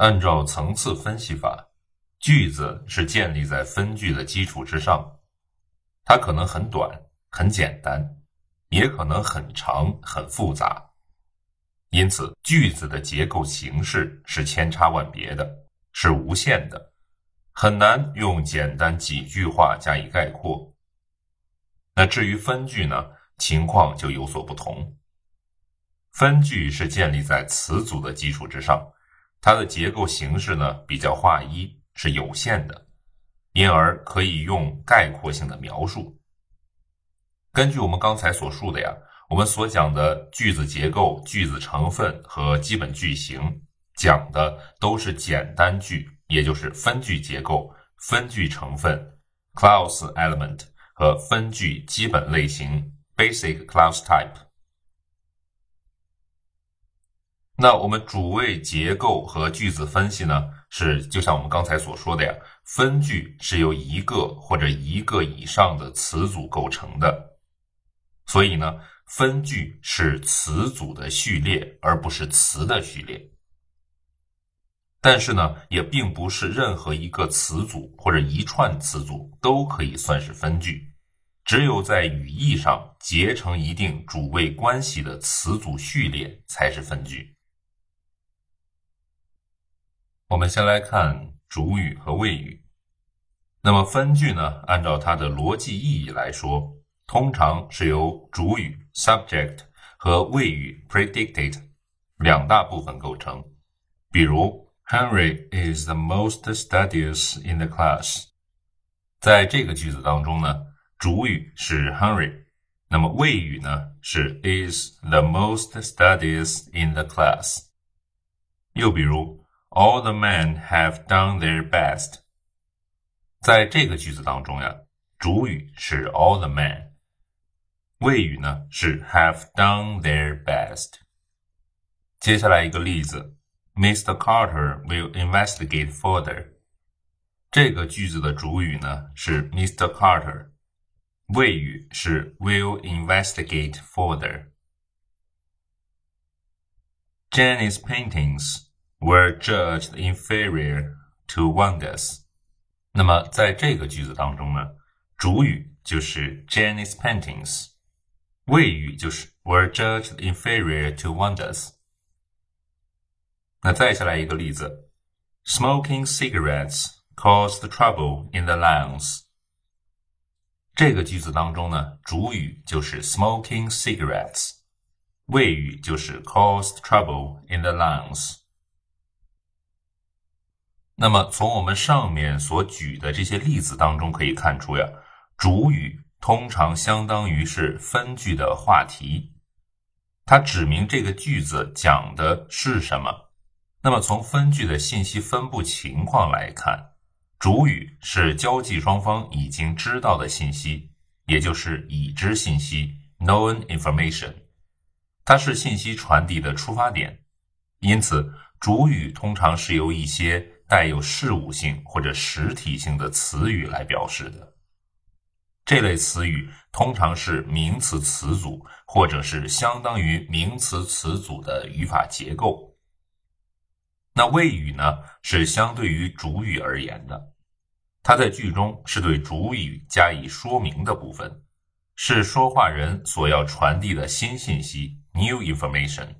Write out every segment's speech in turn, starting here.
按照层次分析法，句子是建立在分句的基础之上，它可能很短、很简单，也可能很长、很复杂。因此，句子的结构形式是千差万别的，是无限的，很难用简单几句话加以概括。那至于分句呢，情况就有所不同。分句是建立在词组的基础之上。它的结构形式呢比较划一，是有限的，因而可以用概括性的描述。根据我们刚才所述的呀，我们所讲的句子结构、句子成分和基本句型，讲的都是简单句，也就是分句结构、分句成分 （clause element） 和分句基本类型 （basic clause type）。那我们主谓结构和句子分析呢，是就像我们刚才所说的呀，分句是由一个或者一个以上的词组构成的，所以呢，分句是词组的序列，而不是词的序列。但是呢，也并不是任何一个词组或者一串词组都可以算是分句，只有在语义上结成一定主谓关系的词组序列才是分句。我们先来看主语和谓语。那么分句呢？按照它的逻辑意义来说，通常是由主语 （subject） 和谓语 （predicted） 两大部分构成。比如，Henry is the most studious in the class。在这个句子当中呢，主语是 Henry，那么谓语呢是 is the most studious in the class。又比如 ，All the men have done their best。在这个句子当中呀，主语是 all the men，谓语呢是 have done their best。接下来一个例子，Mr. Carter will investigate further。这个句子的主语呢是 Mr. Carter，谓语是 will investigate further。Jenny's paintings。 were judged inferior to Wanda's。那么在这个句子当中呢，主语就是 Jenny's paintings，谓语就是 were judged inferior to Wanda's。那再下来一个例子，Smoking cigarettes caused trouble in the lungs。这个句子当中呢，主语就是 smoking cigarettes，谓语就是 caused trouble in the lungs。 那么从我们上面所举的这些例子当中可以看出呀，主语通常相当于是分句的话题，它指明这个句子讲的是什么。那么从分句的信息分布情况来看，主语是交际双方已经知道的信息，也就是已知信息 （known information），它是信息传递的出发点，因此主语通常是由一些。带有事物性或者实体性的词语来表示的，这类词语通常是名词词组或者是相当于名词词组的语法结构。那谓语呢，是相对于主语而言的，它在句中是对主语加以说明的部分，是说话人所要传递的新信息 （new information）。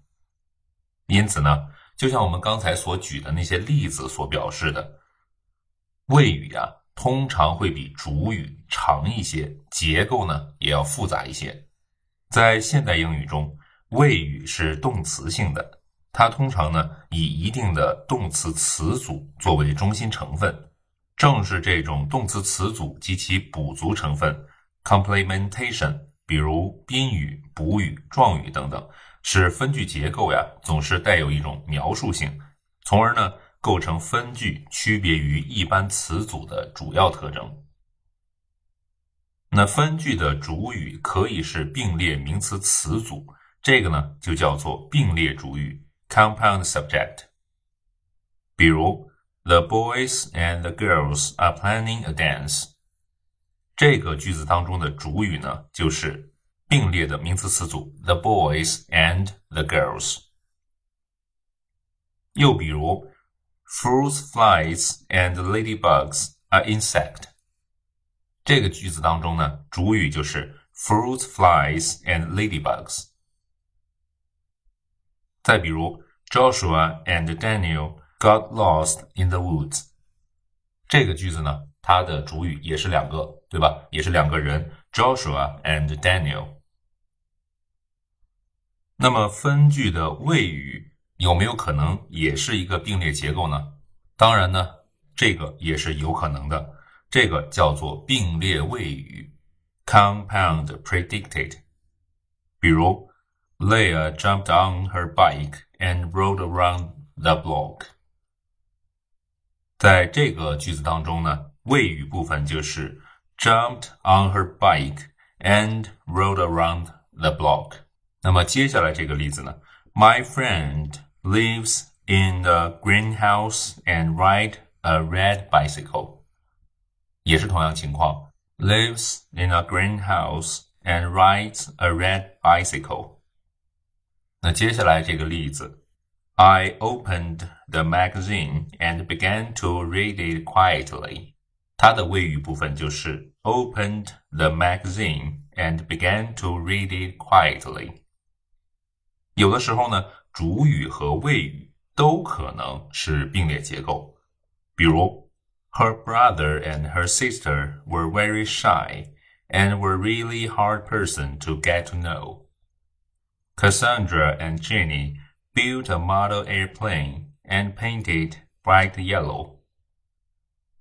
因此呢。就像我们刚才所举的那些例子所表示的，谓语啊，通常会比主语长一些，结构呢也要复杂一些。在现代英语中，谓语是动词性的，它通常呢以一定的动词词组作为中心成分。正是这种动词词组及其补足成分 （complementation），比如宾语、补语、状语等等。使分句结构呀总是带有一种描述性，从而呢构成分句区别于一般词组的主要特征。那分句的主语可以是并列名词词组，这个呢就叫做并列主语 （compound subject）。比如，The boys and the girls are planning a dance。这个句子当中的主语呢就是。并列的名词词组 the boys and the girls。又比如 Fruits, flies, and ladybugs are insect。这个句子当中呢，主语就是 fruits, flies, and ladybugs。再比如，Joshua and Daniel got lost in the woods。这个句子呢，它的主语也是两个，对吧？也是两个人，Joshua and Daniel。 那么分句的谓语有没有可能也是一个并列结构呢？当然呢，这个也是有可能的。这个叫做并列谓语 （compound predicted）。比如，Lea jumped on her bike and rode around the block。在这个句子当中呢，谓语部分就是 jumped on her bike and rode around the block。那么接下来这个例子呢？My friend lives in a greenhouse and ride a red bicycle。也是同样情况，lives in a greenhouse and rides a red bicycle。那接下来这个例子，I opened the magazine and began to read it quietly。它的谓语部分就是 opened the magazine and began to read it quietly。 有的时候呢，主语和谓语都可能是并列结构。比如，Her brother and her sister were very shy and were really hard person to get to know. Cassandra and Jenny built a model airplane and painted bright yellow.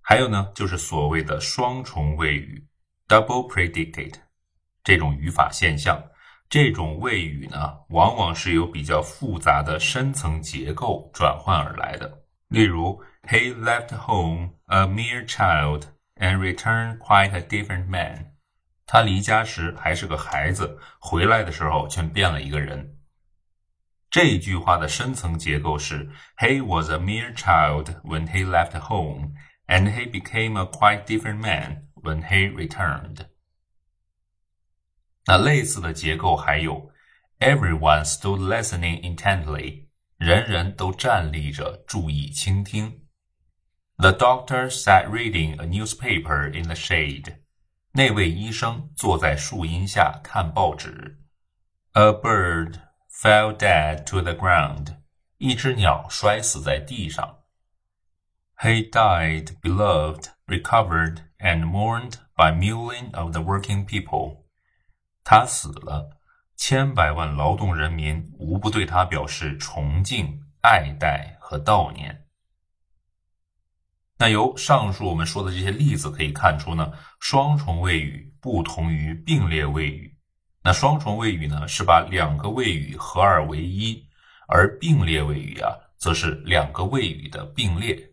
还有呢，就是所谓的双重谓语 （double predicate） 这种语法现象。 这种谓语呢，往往是由比较复杂的深层结构转换而来的。例如，He left home a mere child and returned quite a different man。他离家时还是个孩子，回来的时候却变了一个人。这句话的深层结构是：He was a mere child when he left home, and he became a quite different man when he returned。那类似的结构还有，Everyone stood listening intently，人人都站立着注意倾听。The doctor sat reading a newspaper in the shade，那位医生坐在树荫下看报纸。A bird fell dead to the ground，一只鸟摔死在地上。He died beloved, recovered, and mourned by millions of the working people。 他死了，千百万劳动人民无不对他表示崇敬、爱戴和悼念。那由上述我们说的这些例子可以看出呢，双重谓语不同于并列谓语。那双重谓语呢，是把两个谓语合二为一，而并列谓语啊，则是两个谓语的并列。